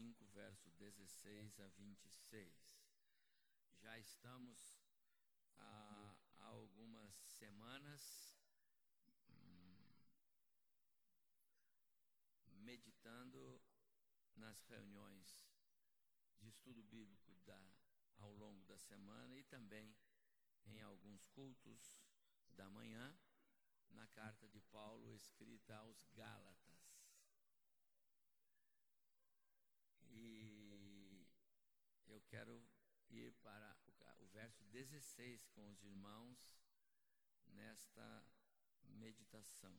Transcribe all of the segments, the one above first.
5, verso 16 a 26. Já estamos há, algumas semanas hum, meditando nas reuniões de estudo bíblico da, ao longo da semana e também em alguns cultos da manhã na carta de Paulo escrita aos Gálatas. E eu quero ir para o, verso 16 com os irmãos nesta meditação.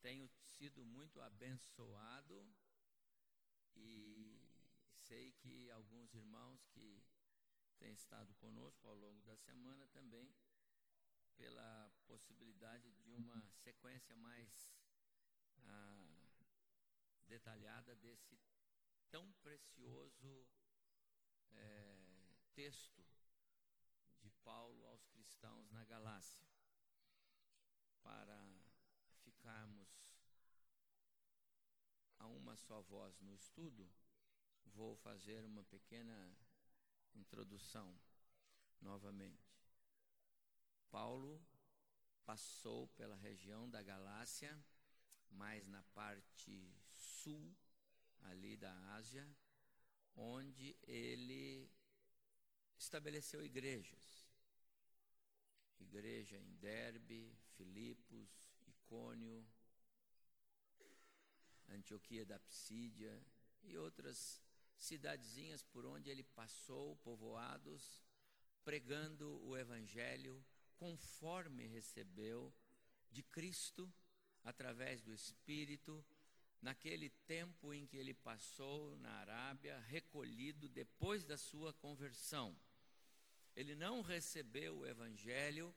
Tenho sido muito abençoado e sei que alguns irmãos que têm estado conosco ao longo da semana também, pela possibilidade de uma sequência mais ah, detalhada desse tão precioso é, texto de Paulo aos cristãos na Galácia. Para ficarmos a uma só voz no estudo, vou fazer uma pequena introdução novamente. Paulo passou pela região da Galácia, mais na parte sul ali da Ásia, onde ele estabeleceu igrejas. Igreja em Derbe, Filipos, Icônio, Antioquia da Psídia e outras cidadezinhas por onde ele passou, povoados, pregando o Evangelho conforme recebeu de Cristo, através do Espírito, naquele tempo em que ele passou na Arábia, recolhido depois da sua conversão. Ele não recebeu o evangelho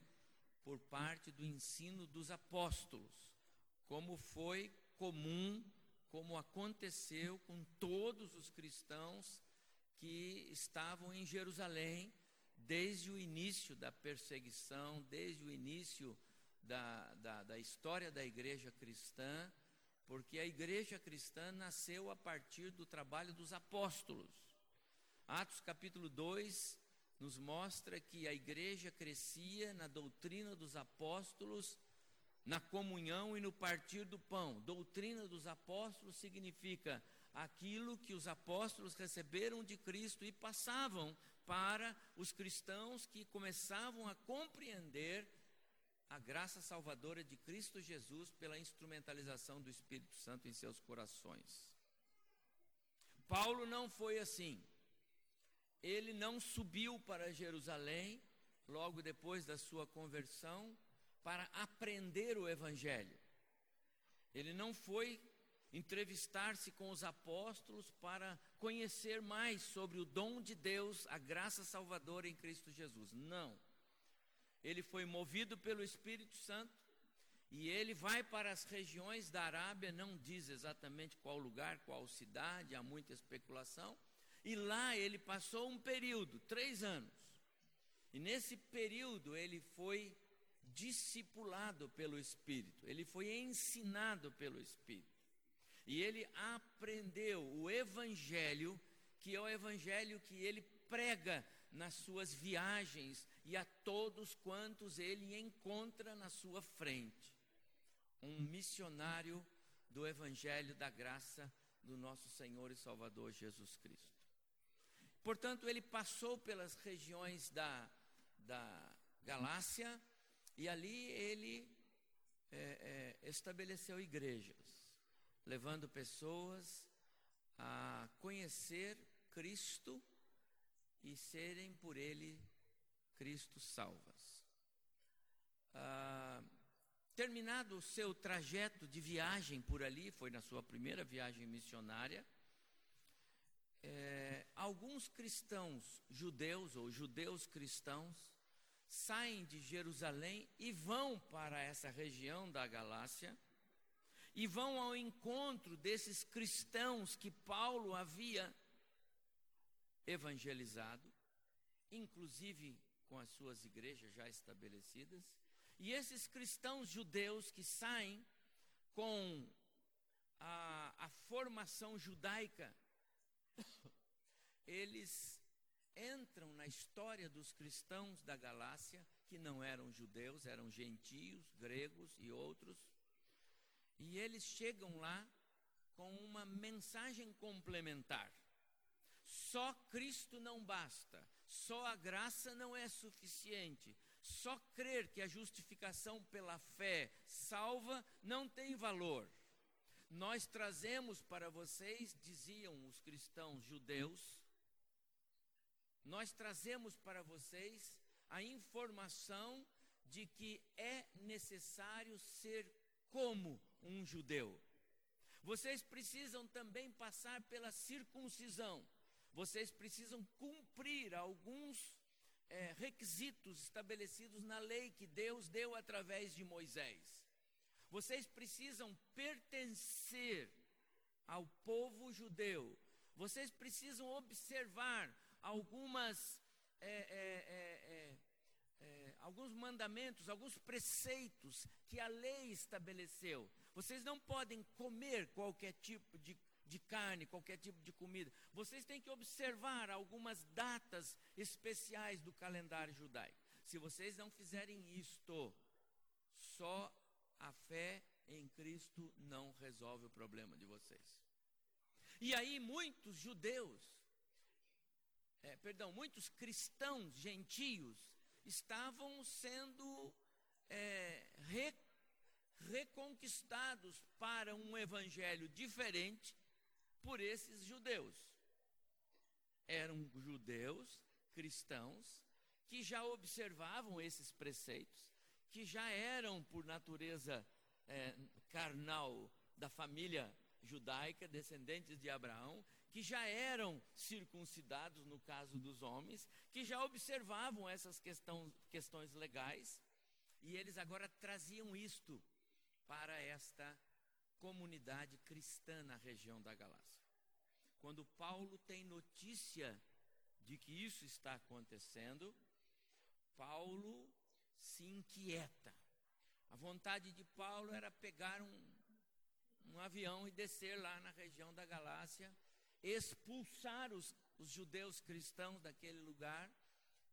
por parte do ensino dos apóstolos, como foi comum, como aconteceu com todos os cristãos que estavam em Jerusalém desde o início da perseguição, desde o início da, da, da história da igreja cristã porque a igreja cristã nasceu a partir do trabalho dos apóstolos. Atos capítulo 2 nos mostra que a igreja crescia na doutrina dos apóstolos, na comunhão e no partir do pão. Doutrina dos apóstolos significa aquilo que os apóstolos receberam de Cristo e passavam para os cristãos que começavam a compreender a graça salvadora de Cristo Jesus pela instrumentalização do Espírito Santo em seus corações. Paulo não foi assim. Ele não subiu para Jerusalém logo depois da sua conversão para aprender o Evangelho. Ele não foi entrevistar-se com os apóstolos para conhecer mais sobre o dom de Deus, a graça salvadora em Cristo Jesus. Não ele foi movido pelo Espírito Santo e ele vai para as regiões da Arábia, não diz exatamente qual lugar, qual cidade, há muita especulação. E lá ele passou um período, três anos. E nesse período ele foi discipulado pelo Espírito, ele foi ensinado pelo Espírito. E ele aprendeu o Evangelho, que é o Evangelho que ele prega nas suas viagens e a todos quantos ele encontra na sua frente. Um missionário do Evangelho da graça do nosso Senhor e Salvador Jesus Cristo. Portanto, ele passou pelas regiões da, da Galácia E ali ele é, é, estabeleceu igrejas, levando pessoas a conhecer Cristo e serem por ele Cristo salvas. Ah, terminado o seu trajeto de viagem por ali, foi na sua primeira viagem missionária, é, alguns cristãos judeus ou judeus cristãos saem de Jerusalém e vão para essa região da Galácia e vão ao encontro desses cristãos que Paulo havia evangelizado, inclusive com as suas igrejas já estabelecidas, e esses cristãos judeus que saem com a, a formação judaica, eles entram na história dos cristãos da Galácia, que não eram judeus, eram gentios, gregos e outros, e eles chegam lá com uma mensagem complementar. Só Cristo não basta, só a graça não é suficiente, só crer que a justificação pela fé salva não tem valor. Nós trazemos para vocês, diziam os cristãos judeus, nós trazemos para vocês a informação de que é necessário ser como um judeu. Vocês precisam também passar pela circuncisão. Vocês precisam cumprir alguns é, requisitos estabelecidos na lei que Deus deu através de Moisés. Vocês precisam pertencer ao povo judeu. Vocês precisam observar algumas é, é, é, é, alguns mandamentos, alguns preceitos que a lei estabeleceu. Vocês não podem comer qualquer tipo de, de carne, qualquer tipo de comida. Vocês têm que observar algumas datas especiais do calendário judaico. Se vocês não fizerem isto, só a fé em Cristo não resolve o problema de vocês. E aí muitos judeus é, perdão, muitos cristãos gentios estavam sendo é, re, reconquistados para um evangelho diferente por esses judeus. Eram judeus cristãos que já observavam esses preceitos, que já eram, por natureza é, carnal da família judaica, descendentes de Abraão, que já eram circuncidados no caso dos homens, que já observavam essas questão, questões legais, e eles agora traziam isto para esta comunidade cristã na região da Galácia. Quando Paulo tem notícia de que isso está acontecendo, Paulo se inquieta. A vontade de Paulo era pegar um, um avião e descer lá na região da Galácia expulsar os, os judeus cristãos daquele lugar,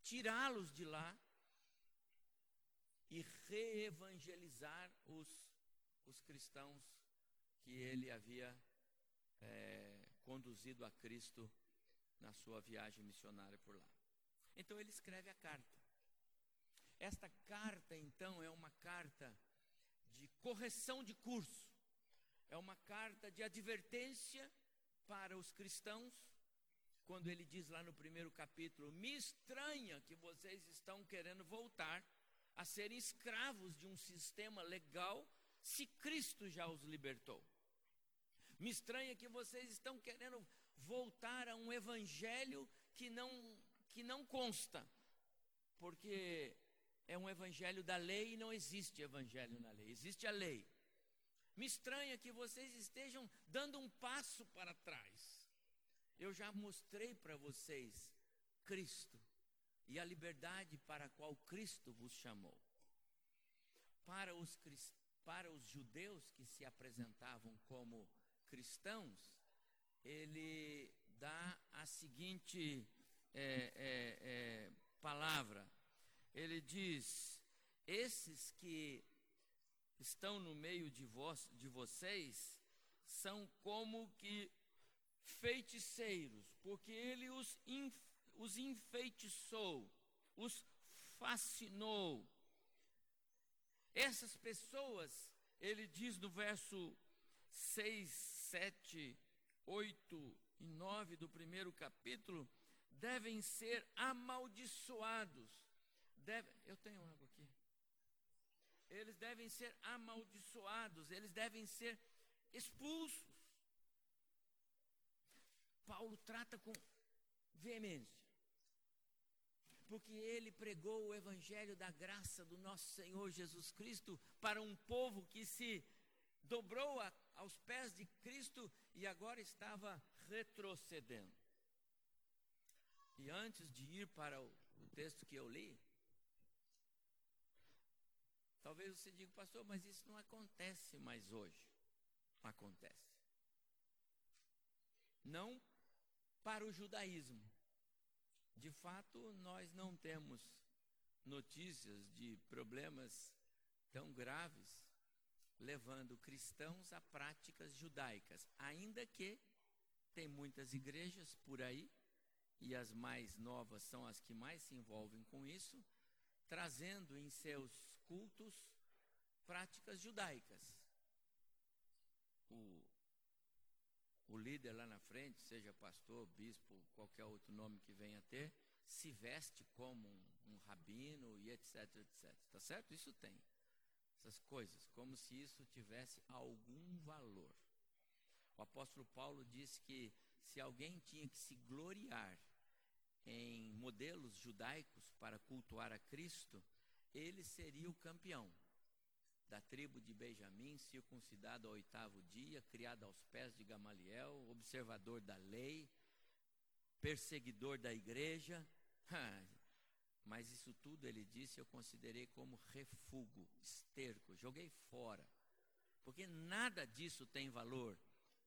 tirá-los de lá e reevangelizar os, os cristãos que ele havia é, conduzido a Cristo na sua viagem missionária por lá. Então ele escreve a carta. Esta carta, então, é uma carta de correção de curso, é uma carta de advertência para os cristãos, quando ele diz lá no primeiro capítulo: Me estranha que vocês estão querendo voltar a serem escravos de um sistema legal, se Cristo já os libertou. Me estranha que vocês estão querendo voltar a um evangelho que não, que não consta, porque é um evangelho da lei e não existe evangelho na lei, existe a lei. Me estranha que vocês estejam dando um passo para trás. Eu já mostrei para vocês Cristo e a liberdade para a qual Cristo vos chamou. Para os, para os judeus que se apresentavam como cristãos, ele dá a seguinte é, é, é, palavra: ele diz, esses que estão no meio de, vós, de vocês são como que feiticeiros, porque ele os, inf, os enfeitiçou, os fascinou, Essas pessoas, ele diz no verso 6, 7, 8 e 9 do primeiro capítulo, devem ser amaldiçoados. Deve, eu tenho água aqui. Eles devem ser amaldiçoados, eles devem ser expulsos. Paulo trata com veemência porque ele pregou o evangelho da graça do nosso Senhor Jesus Cristo para um povo que se dobrou a, aos pés de Cristo e agora estava retrocedendo. E antes de ir para o, texto que eu li, talvez você diga, pastor, mas isso não acontece mais hoje. Acontece. Não para o judaísmo, de fato, nós não temos notícias de problemas tão graves levando cristãos a práticas judaicas, ainda que tem muitas igrejas por aí, e as mais novas são as que mais se envolvem com isso, trazendo em seus cultos práticas judaicas. O o líder lá na frente, seja pastor, bispo, qualquer outro nome que venha a ter, se veste como um, um rabino e etc, etc. Tá certo? Isso tem. Essas coisas, como se isso tivesse algum valor. O apóstolo Paulo disse que se alguém tinha que se gloriar em modelos judaicos para cultuar a Cristo, ele seria o campeão da tribo de Benjamim, circuncidado ao oitavo dia, criado aos pés de Gamaliel, observador da lei, perseguidor da igreja. Mas isso tudo, ele disse, eu considerei como refúgio, esterco, joguei fora. Porque nada disso tem valor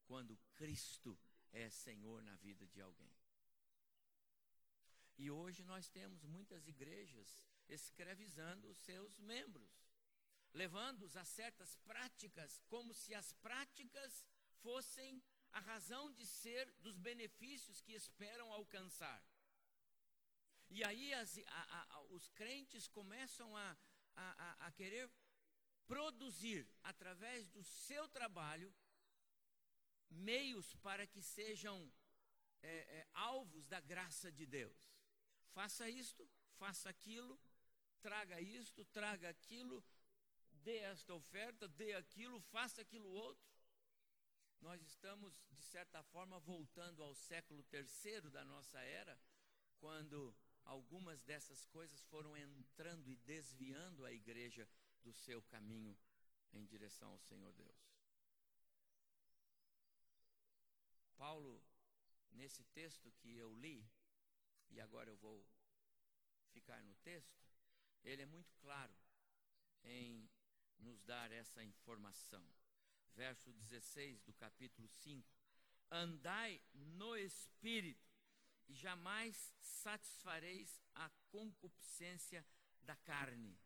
quando Cristo é Senhor na vida de alguém. E hoje nós temos muitas igrejas escravizando os seus membros levando-os a certas práticas, como se as práticas fossem a razão de ser dos benefícios que esperam alcançar. E aí as, a, a, os crentes começam a, a, querer produzir, através do seu trabalho, meios para que sejam é, é, alvos da graça de Deus. Faça isto, faça aquilo, traga isto, traga aquilo, dê esta oferta, dê aquilo, faça aquilo outro. Nós estamos, de certa forma, voltando ao século terceiro da nossa era, quando algumas dessas coisas foram entrando e desviando a igreja do seu caminho em direção ao Senhor Deus. Paulo, nesse texto que eu li, e agora eu vou ficar no texto, ele é muito claro em nos dar essa informação. Verso 16 do capítulo 5: Andai no espírito, jamais satisfareis a concupiscência da carne,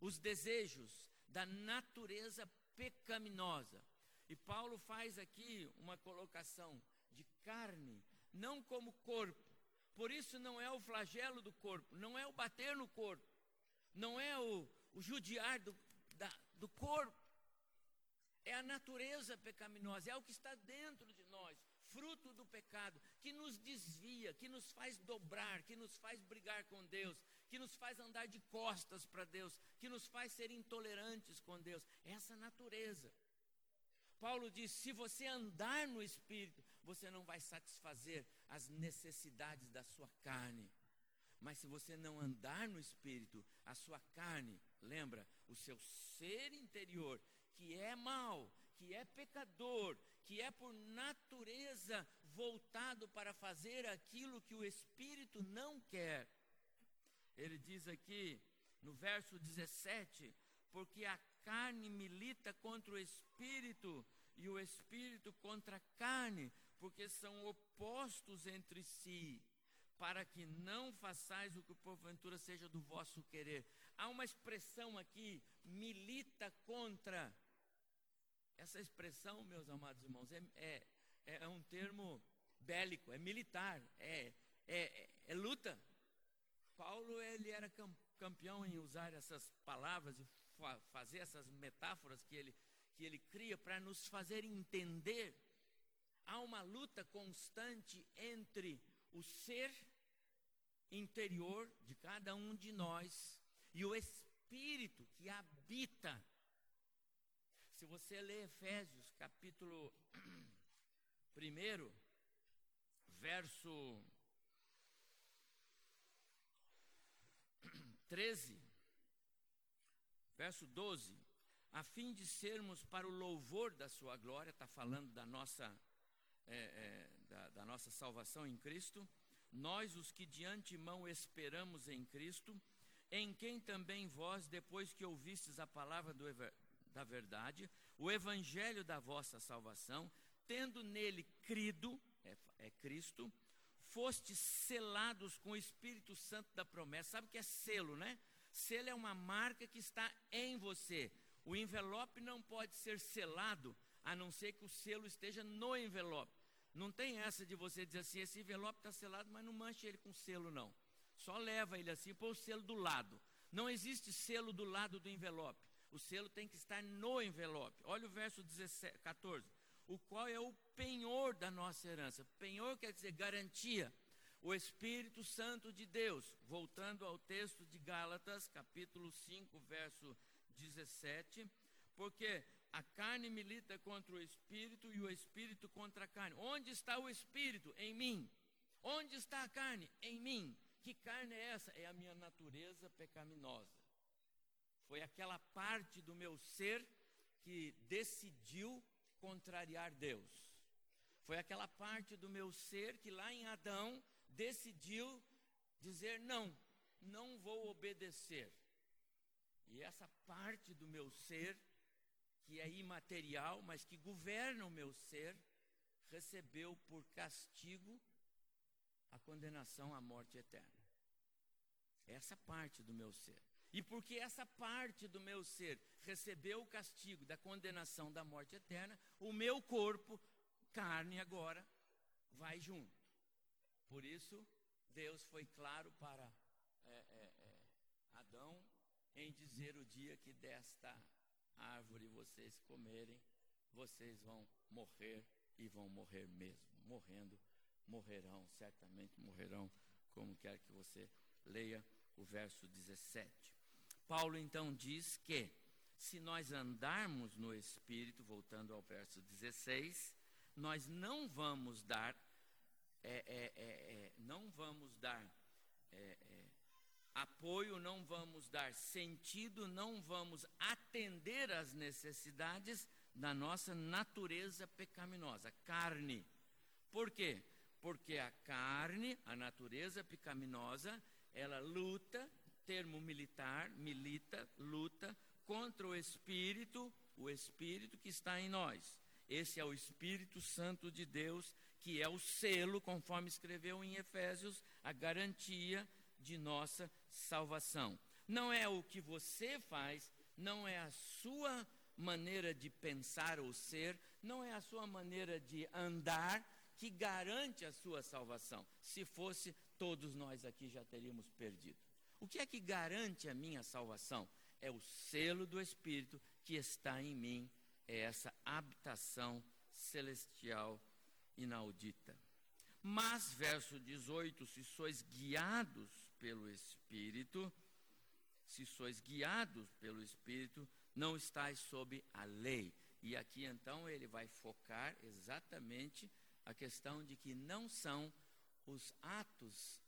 os desejos da natureza pecaminosa. E Paulo faz aqui uma colocação de carne, não como corpo. Por isso não é o flagelo do corpo, não é o bater no corpo, não é o, o judiar do, da, do corpo. É a natureza pecaminosa, é o que está dentro de fruto do pecado, que nos desvia, que nos faz dobrar, que nos faz brigar com Deus, que nos faz andar de costas para Deus, que nos faz ser intolerantes com Deus. Essa natureza. Paulo diz: se você andar no espírito, você não vai satisfazer as necessidades da sua carne. Mas se você não andar no espírito, a sua carne, lembra, o seu ser interior, que é mal, que é pecador, que é por natureza voltado para fazer aquilo que o espírito não quer. Ele diz aqui no verso 17: porque a carne milita contra o espírito e o espírito contra a carne, porque são opostos entre si para que não façais o que porventura seja do vosso querer. Há uma expressão aqui, milita contra. Essa expressão, meus amados irmãos, é, é, é um termo bélico, é militar, é, é, é, é luta. Paulo ele era campeão em usar essas palavras e fa fazer essas metáforas que ele, que ele cria para nos fazer entender. Há uma luta constante entre o ser interior de cada um de nós e o espírito que habita. Se você ler Efésios capítulo 1, verso 13, verso 12, a fim de sermos para o louvor da sua glória, está falando da nossa, é, é, da, da nossa salvação em Cristo, nós os que de antemão esperamos em Cristo, em quem também vós, depois que ouvistes a palavra do, da verdade, o evangelho da vossa salvação, tendo nele crido, é, é Cristo, fostes selados com o Espírito Santo da promessa. Sabe o que é selo, né? Selo é uma marca que está em você. O envelope não pode ser selado a não ser que o selo esteja no envelope. Não tem essa de você dizer assim, esse envelope está selado, mas não manche ele com selo, não. Só leva ele assim, põe o selo do lado. Não existe selo do lado do envelope. O selo tem que estar no envelope. Olha o verso 17, 14. O qual é o penhor da nossa herança. Penhor quer dizer garantia. O Espírito Santo de Deus. Voltando ao texto de Gálatas, capítulo 5, verso 17. Porque a carne milita contra o espírito e o espírito contra a carne. Onde está o espírito? Em mim. Onde está a carne? Em mim. Que carne é essa? É a minha natureza pecaminosa. Foi aquela parte do meu ser que decidiu contrariar Deus. Foi aquela parte do meu ser que lá em Adão decidiu dizer: não, não vou obedecer. E essa parte do meu ser que é imaterial, mas que governa o meu ser, recebeu por castigo a condenação à morte eterna. Essa parte do meu ser. E porque essa parte do meu ser recebeu o castigo da condenação da morte eterna, o meu corpo, carne agora, vai junto. Por isso, Deus foi claro para é, é, é, Adão em dizer o dia que desta árvore vocês comerem, vocês vão morrer e vão morrer mesmo. Morrendo, morrerão, certamente morrerão, como quer que você leia o verso 17. Paulo então diz que se nós andarmos no Espírito, voltando ao verso 16, nós não vamos dar, é, é, é, é não vamos dar é, é, apoio, não vamos dar sentido, não vamos atender às necessidades da nossa natureza pecaminosa, carne. Por quê? Porque a carne, a natureza pecaminosa, ela luta, termo militar, milita, luta contra o espírito, o espírito que está em nós. Esse é o Espírito Santo de Deus, que é o selo, conforme escreveu em Efésios, a garantia de nossa salvação. Não é o que você faz, não é a sua maneira de pensar ou ser, não é a sua maneira de andar que garante a sua salvação. Se fosse, todos nós aqui já teríamos perdido. O que é que garante a minha salvação? É o selo do Espírito que está em mim, é essa habitação celestial inaudita. Mas, verso 18: se sois guiados pelo Espírito, se sois guiados pelo Espírito, não estáis sob a lei. E aqui então ele vai focar exatamente a questão de que não são os atos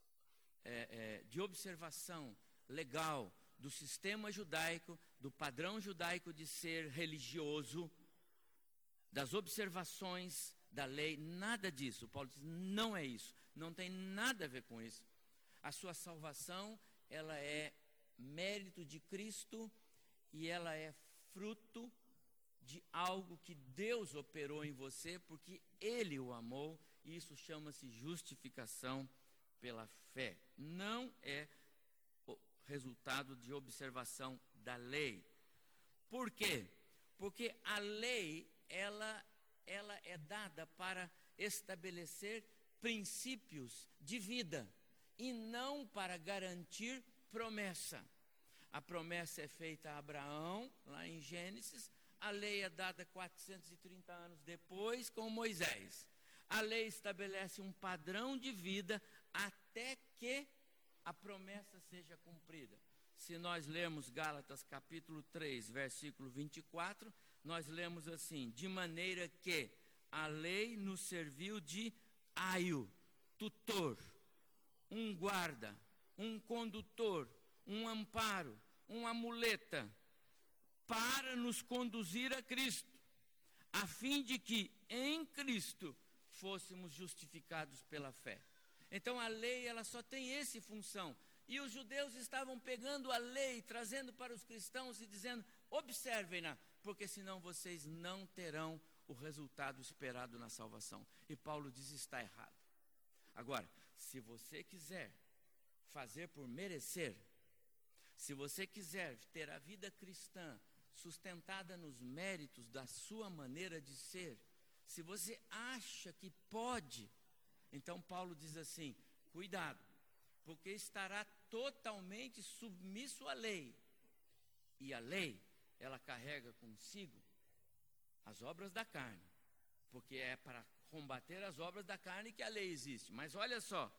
é, é, de observação legal do sistema judaico, do padrão judaico de ser religioso, das observações da lei, nada disso. Paulo diz: não é isso, não tem nada a ver com isso. A sua salvação, ela é mérito de Cristo e ela é fruto de algo que Deus operou em você porque ele o amou, e isso chama-se justificação pela fé. Não é resultado de observação da lei. Por quê? Porque a lei, ela ela é dada para estabelecer princípios de vida e não para garantir promessa. A promessa é feita a Abraão, lá em Gênesis. A lei é dada 430 anos depois com Moisés. A lei estabelece um padrão de vida até que a promessa seja cumprida. Se nós lemos Gálatas capítulo 3, versículo 24, nós lemos assim: de maneira que a lei nos serviu de aio, tutor, um guarda, um condutor, um amparo, uma muleta, para nos conduzir a Cristo, a fim de que em Cristo fôssemos justificados pela fé. Então a lei ela só tem essa função. E os judeus estavam pegando a lei, trazendo para os cristãos e dizendo: observem-na, porque senão vocês não terão o resultado esperado na salvação. E Paulo diz: está errado. Agora, se você quiser fazer por merecer, se você quiser ter a vida cristã sustentada nos méritos da sua maneira de ser, se você acha que pode, então Paulo diz assim: cuidado, porque estará totalmente submisso à lei. E a lei, ela carrega consigo as obras da carne, porque é para combater as obras da carne que a lei existe. Mas olha só,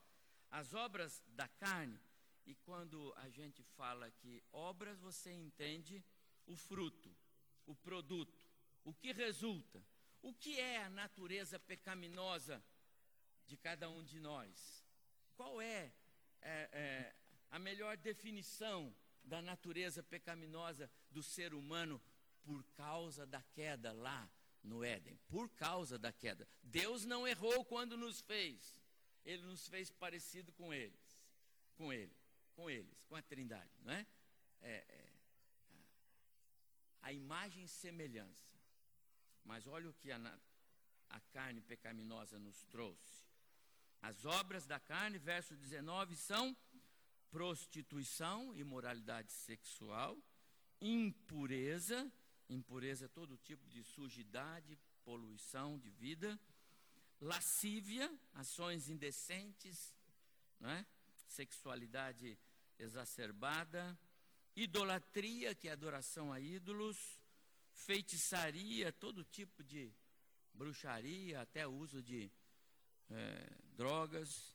as obras da carne, e quando a gente fala que obras, você entende o fruto, o produto, o que resulta, o que é a natureza pecaminosa de cada um de nós. Qual é, é, é a melhor definição da natureza pecaminosa do ser humano por causa da queda lá no Éden? Por causa da queda. Deus não errou quando nos fez. Ele nos fez parecido com eles, com ele, com eles, com a Trindade, não é? é, é a imagem e semelhança. Mas olha o que a, a carne pecaminosa nos trouxe. As obras da carne, verso 19, são prostituição, imoralidade sexual, impureza, impureza é todo tipo de sujidade, poluição de vida, lascívia, ações indecentes, é? sexualidade exacerbada, idolatria, que é adoração a ídolos, feitiçaria, todo tipo de bruxaria, até uso de é, drogas,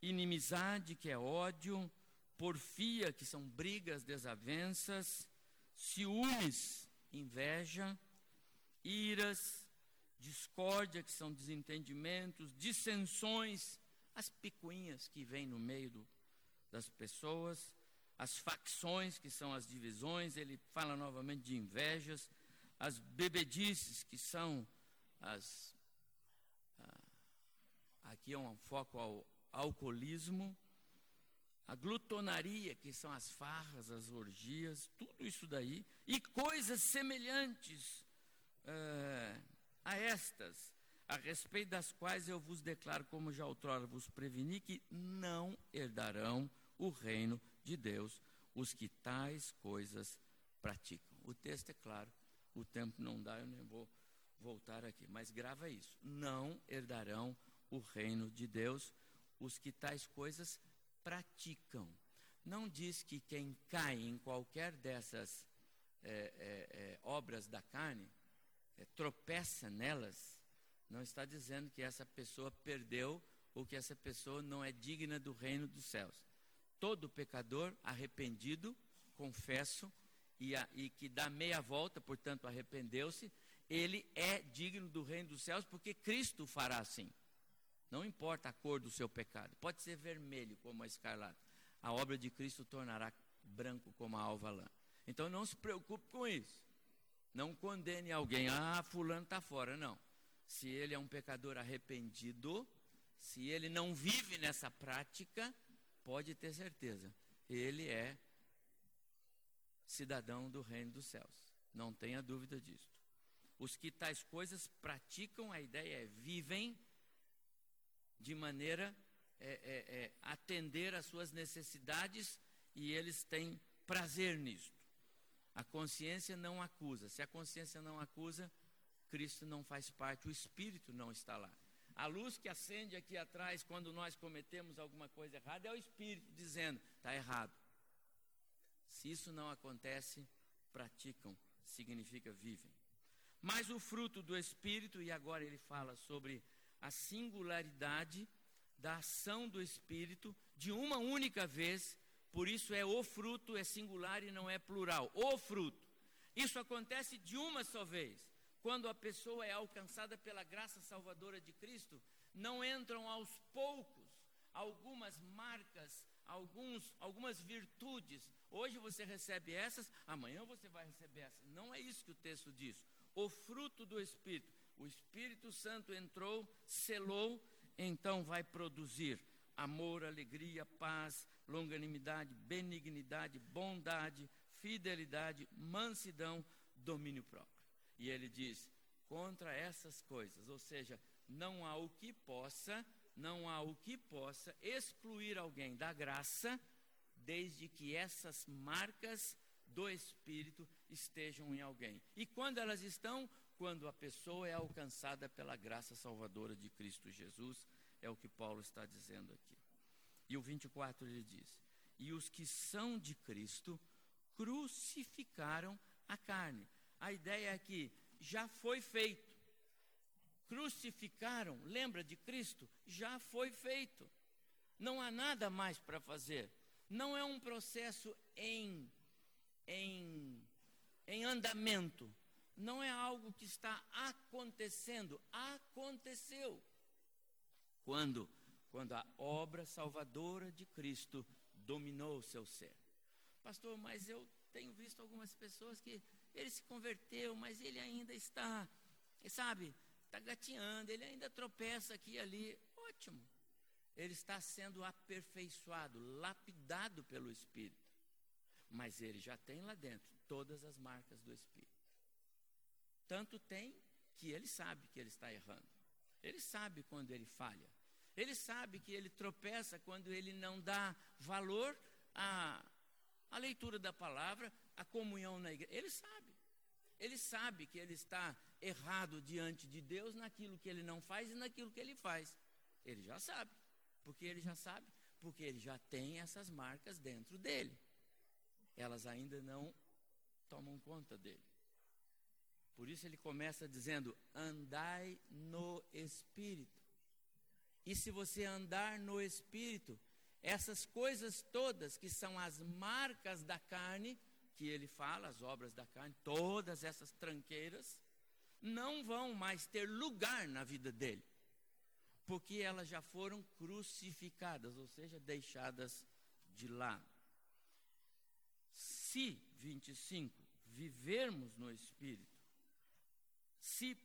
inimizade, que é ódio, porfia, que são brigas, desavenças, ciúmes, inveja, iras, discórdia, que são desentendimentos, dissensões, as picuinhas que vêm no meio do, das pessoas, as facções, que são as divisões, ele fala novamente de invejas, as bebedices, que são as. Aqui é um foco ao alcoolismo, a glutonaria, que são as farras, as orgias, tudo isso daí, e coisas semelhantes uh, a estas, a respeito das quais eu vos declaro, como já outrora vos preveni, que não herdarão o reino de Deus os que tais coisas praticam. O texto é claro, o tempo não dá, eu nem vou voltar aqui, mas grava isso: não herdarão o reino de Deus os que tais coisas praticam. Não diz que quem cai em qualquer dessas é, é, é, obras da carne, é, tropeça nelas, não está dizendo que essa pessoa perdeu ou que essa pessoa não é digna do reino dos céus. Todo pecador arrependido, confesso, e, a, e que dá meia volta, portanto arrependeu-se, ele é digno do reino dos céus, porque Cristo fará assim. Não importa a cor do seu pecado, pode ser vermelho como a escarlata. A obra de Cristo tornará branco como a alva lã. Então não se preocupe com isso. Não condene alguém, ah, fulano está fora. Não. Se ele é um pecador arrependido, se ele não vive nessa prática, pode ter certeza, ele é cidadão do reino dos céus. Não tenha dúvida disso. Os que tais coisas praticam, a ideia é vivem de maneira é, é, é, atender às suas necessidades e eles têm prazer nisto. A consciência não acusa. Se a consciência não acusa, Cristo não faz parte, o Espírito não está lá. A luz que acende aqui atrás quando nós cometemos alguma coisa errada é o Espírito dizendo: está errado. Se isso não acontece, praticam, significa vivem. Mas o fruto do Espírito, e agora ele fala sobre a singularidade da ação do Espírito de uma única vez, por isso é o fruto, é singular e não é plural. O fruto. Isso acontece de uma só vez. Quando a pessoa é alcançada pela graça salvadora de Cristo, não entram aos poucos algumas marcas, alguns, algumas virtudes. Hoje você recebe essas, amanhã você vai receber essas. Não é isso que o texto diz. O fruto do Espírito. O Espírito Santo entrou, selou, então vai produzir amor, alegria, paz, longanimidade, benignidade, bondade, fidelidade, mansidão, domínio próprio. E ele diz: contra essas coisas, ou seja, não há o que possa, não há o que possa excluir alguém da graça, desde que essas marcas do Espírito estejam em alguém. E quando elas estão? Quando a pessoa é alcançada pela graça salvadora de Cristo Jesus, é o que Paulo está dizendo aqui. E o 24 ele diz: E os que são de Cristo crucificaram a carne. A ideia é que já foi feito. Crucificaram, lembra de Cristo? Já foi feito. Não há nada mais para fazer. Não é um processo em, em, em andamento. Não é algo que está acontecendo. Aconteceu. Quando? Quando a obra salvadora de Cristo dominou o seu ser. Pastor, mas eu tenho visto algumas pessoas que ele se converteu, mas ele ainda está, sabe, está gateando, ele ainda tropeça aqui e ali. Ótimo. Ele está sendo aperfeiçoado, lapidado pelo Espírito. Mas ele já tem lá dentro todas as marcas do Espírito. Tanto tem que ele sabe que ele está errando. Ele sabe quando ele falha. Ele sabe que ele tropeça quando ele não dá valor à, à leitura da palavra, à comunhão na igreja. Ele sabe. Ele sabe que ele está errado diante de Deus naquilo que ele não faz e naquilo que ele faz. Ele já sabe. Porque ele já sabe? Porque ele já tem essas marcas dentro dele. Elas ainda não tomam conta dele. Por isso ele começa dizendo: andai no espírito. E se você andar no espírito, essas coisas todas que são as marcas da carne, que ele fala, as obras da carne, todas essas tranqueiras, não vão mais ter lugar na vida dele, porque elas já foram crucificadas, ou seja, deixadas de lado. Se, 25, vivermos no Espírito, se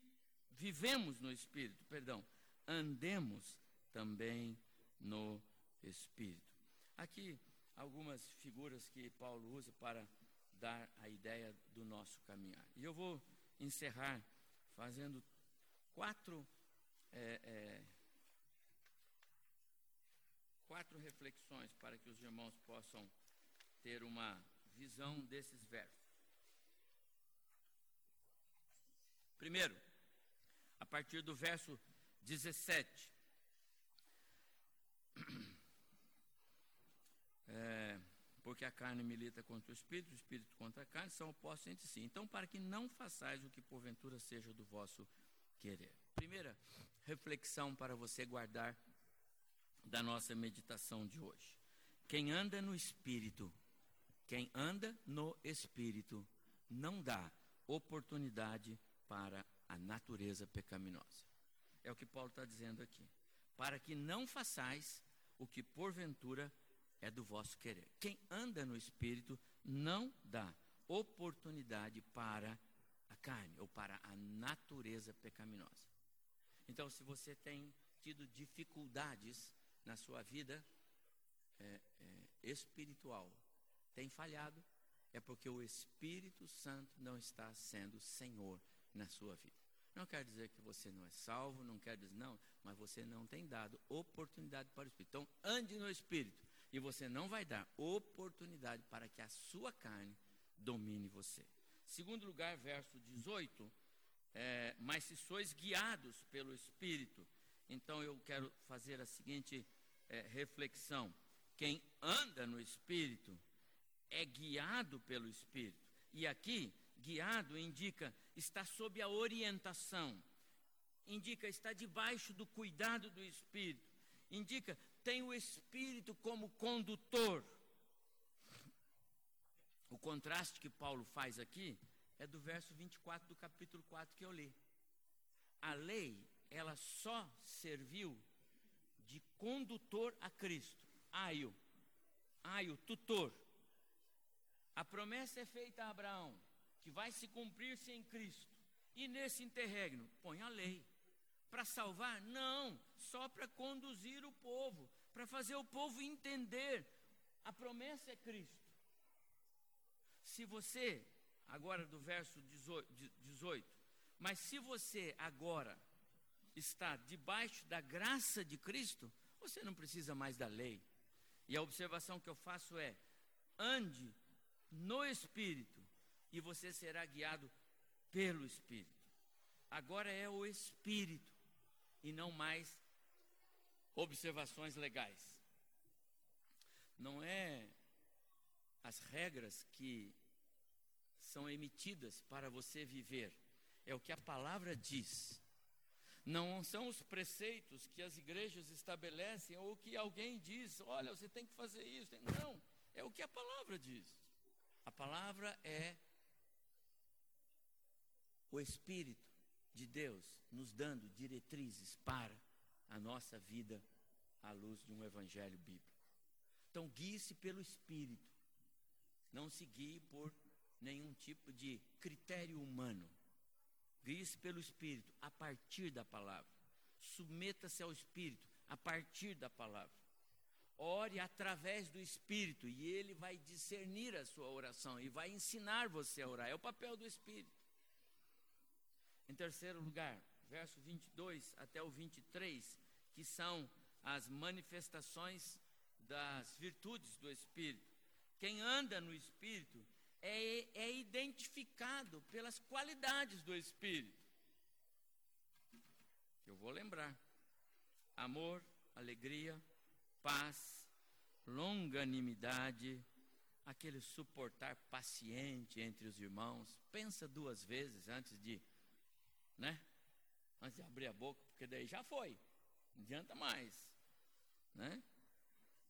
vivemos no Espírito, perdão, andemos também no Espírito. Aqui algumas figuras que Paulo usa para dar a ideia do nosso caminhar. E eu vou encerrar fazendo quatro, é, é, quatro reflexões para que os irmãos possam ter uma visão desses versos. Primeiro, a partir do verso 17. É, porque a carne milita contra o espírito, o espírito contra a carne, são opostos entre si. Então, para que não façais o que porventura seja do vosso querer. Primeira reflexão para você guardar da nossa meditação de hoje. Quem anda no espírito, quem anda no espírito, não dá oportunidade para a natureza pecaminosa. É o que Paulo está dizendo aqui. Para que não façais o que porventura é do vosso querer. Quem anda no espírito não dá oportunidade para a carne ou para a natureza pecaminosa. Então, se você tem tido dificuldades na sua vida é, é, espiritual, tem falhado, é porque o Espírito Santo não está sendo Senhor na sua vida. Não quer dizer que você não é salvo, não quer dizer não, mas você não tem dado oportunidade para o Espírito. Então, ande no Espírito e você não vai dar oportunidade para que a sua carne domine você. Segundo lugar, verso 18, é, mas se sois guiados pelo Espírito, então eu quero fazer a seguinte é, reflexão: quem anda no Espírito é guiado pelo Espírito. E aqui, guiado indica está sob a orientação, indica está debaixo do cuidado do Espírito, indica tem o Espírito como condutor. O contraste que Paulo faz aqui é do verso 24 do capítulo 4 que eu li. A lei, ela só serviu de condutor a Cristo. Aio, aio, tutor. A promessa é feita a Abraão, que vai se cumprir-se em Cristo. E nesse interregno, põe a lei. Para salvar? Não, só para conduzir o povo, para fazer o povo entender. A promessa é Cristo. Se você, agora do verso 18, mas se você agora está debaixo da graça de Cristo, você não precisa mais da lei. E a observação que eu faço é: ande no Espírito e você será guiado pelo Espírito. Agora é o Espírito e não mais observações legais. Não é as regras que são emitidas para você viver, é o que a palavra diz. Não são os preceitos que as igrejas estabelecem ou que alguém diz, olha, você tem que fazer isso. Não, é o que a palavra diz. A palavra é o Espírito de Deus nos dando diretrizes para a nossa vida à luz de um evangelho bíblico. Então, guie-se pelo Espírito. Não se guie por nenhum tipo de critério humano. Guie-se pelo Espírito, a partir da palavra. Submeta-se ao Espírito, a partir da palavra. Ore através do Espírito e ele vai discernir a sua oração e vai ensinar você a orar. É o papel do Espírito. Em terceiro lugar, verso 22 até o 23, que são as manifestações das virtudes do Espírito. Quem anda no Espírito é, é identificado pelas qualidades do Espírito. Eu vou lembrar: amor, alegria, paz, longanimidade, aquele suportar paciente entre os irmãos. Pensa duas vezes antes de, né? Antes de abrir a boca, porque daí já foi. Não adianta mais, né?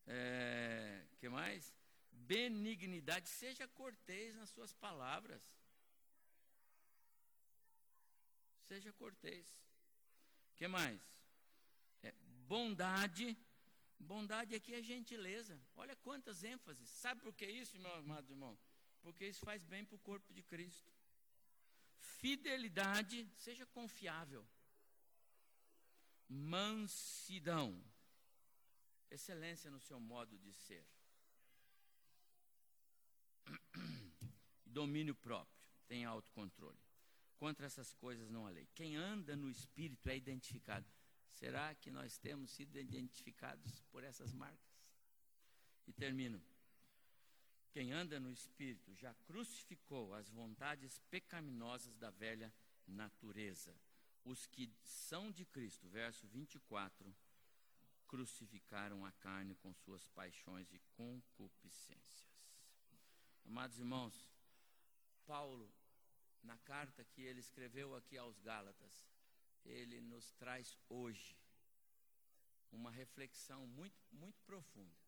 É, que mais? benignidade, seja cortês nas suas palavras. Seja cortês. que mais? É, bondade. Bondade aqui é gentileza. Olha quantas ênfases. Sabe por que isso, meu amado irmão? Porque isso faz bem para o corpo de Cristo. Fidelidade, seja confiável. Mansidão, excelência no seu modo de ser. domínio próprio, tem autocontrole. Contra essas coisas não há lei. Quem anda no Espírito é identificado. Será que nós temos sido identificados por essas marcas? E termino. Quem anda no Espírito já crucificou as vontades pecaminosas da velha natureza. Os que são de Cristo, verso 24, crucificaram a carne com suas paixões e concupiscências. Amados irmãos, Paulo, na carta que ele escreveu aqui aos Gálatas, ele nos traz hoje uma reflexão muito, muito profunda.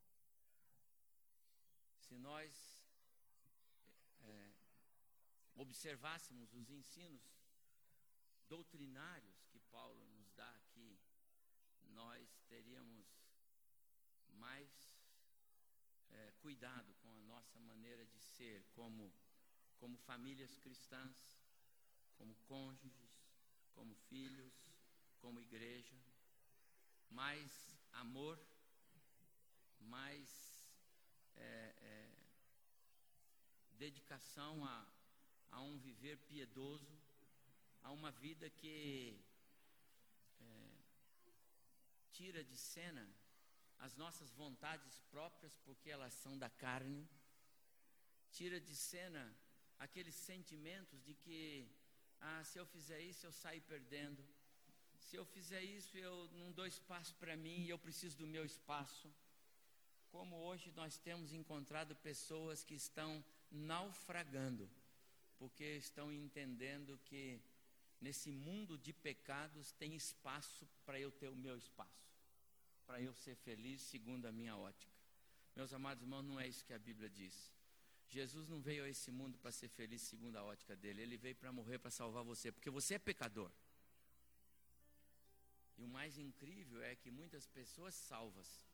Se nós é, observássemos os ensinos doutrinários que Paulo nos dá aqui, nós teríamos mais é, cuidado com a nossa maneira de ser como como famílias cristãs, como cônjuges, como filhos, como igreja, mais amor, mais é, é, dedicação a, a um viver piedoso, a uma vida que é, tira de cena as nossas vontades próprias, porque elas são da carne, tira de cena aqueles sentimentos de que, ah, se eu fizer isso, eu saio perdendo. Se eu fizer isso, eu não dou espaço para mim e eu preciso do meu espaço. Como hoje nós temos encontrado pessoas que estão naufragando, porque estão entendendo que nesse mundo de pecados tem espaço para eu ter o meu espaço, para eu ser feliz segundo a minha ótica. Meus amados irmãos, não é isso que a Bíblia diz. Jesus não veio a esse mundo para ser feliz segundo a ótica dele, ele veio para morrer para salvar você, porque você é pecador. E o mais incrível é que muitas pessoas salvas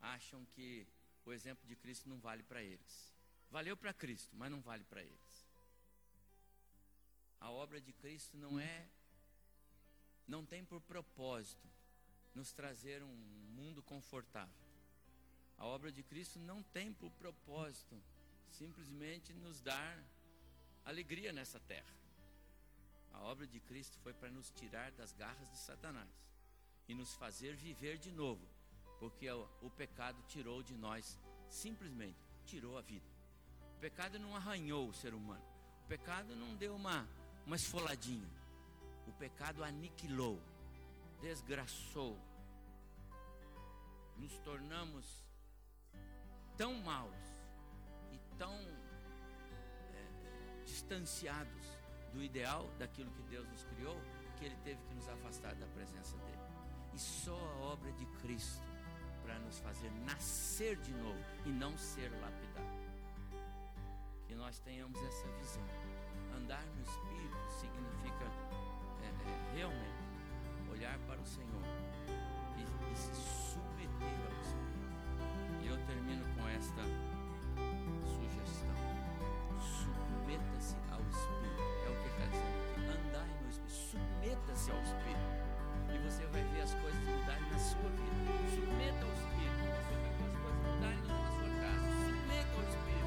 acham que o exemplo de Cristo não vale para eles. Valeu para Cristo, mas não vale para eles. A obra de Cristo não é não tem por propósito nos trazer um mundo confortável. A obra de Cristo não tem por propósito simplesmente nos dar alegria nessa terra. A obra de Cristo foi para nos tirar das garras de Satanás e nos fazer viver de novo, porque o, pecado tirou de nós, simplesmente tirou a vida. O pecado não arranhou o ser humano, o pecado não deu uma, uma esfoladinha, o pecado aniquilou, desgraçou, nos tornamos tão maus e tão é, distanciados do ideal daquilo que Deus nos criou, que Ele teve que nos afastar da presença dEle. E só a obra de Cristo para nos fazer nascer de novo e não ser lapidado. Que nós tenhamos essa visão. Andar no Espírito significa é, é, realmente olhar para o Senhor e, e se submeter ao Espírito. E eu termino com esta sugestão. Submeta-se ao Espírito. É o que está dizendo aqui. Andai no Espírito. Submeta-se ao Espírito e você vai ver as coisas mudarem na sua vida. Submeta ao Espírito. Você vai ver as coisas mudarem na sua casa. Submeta ao Espírito.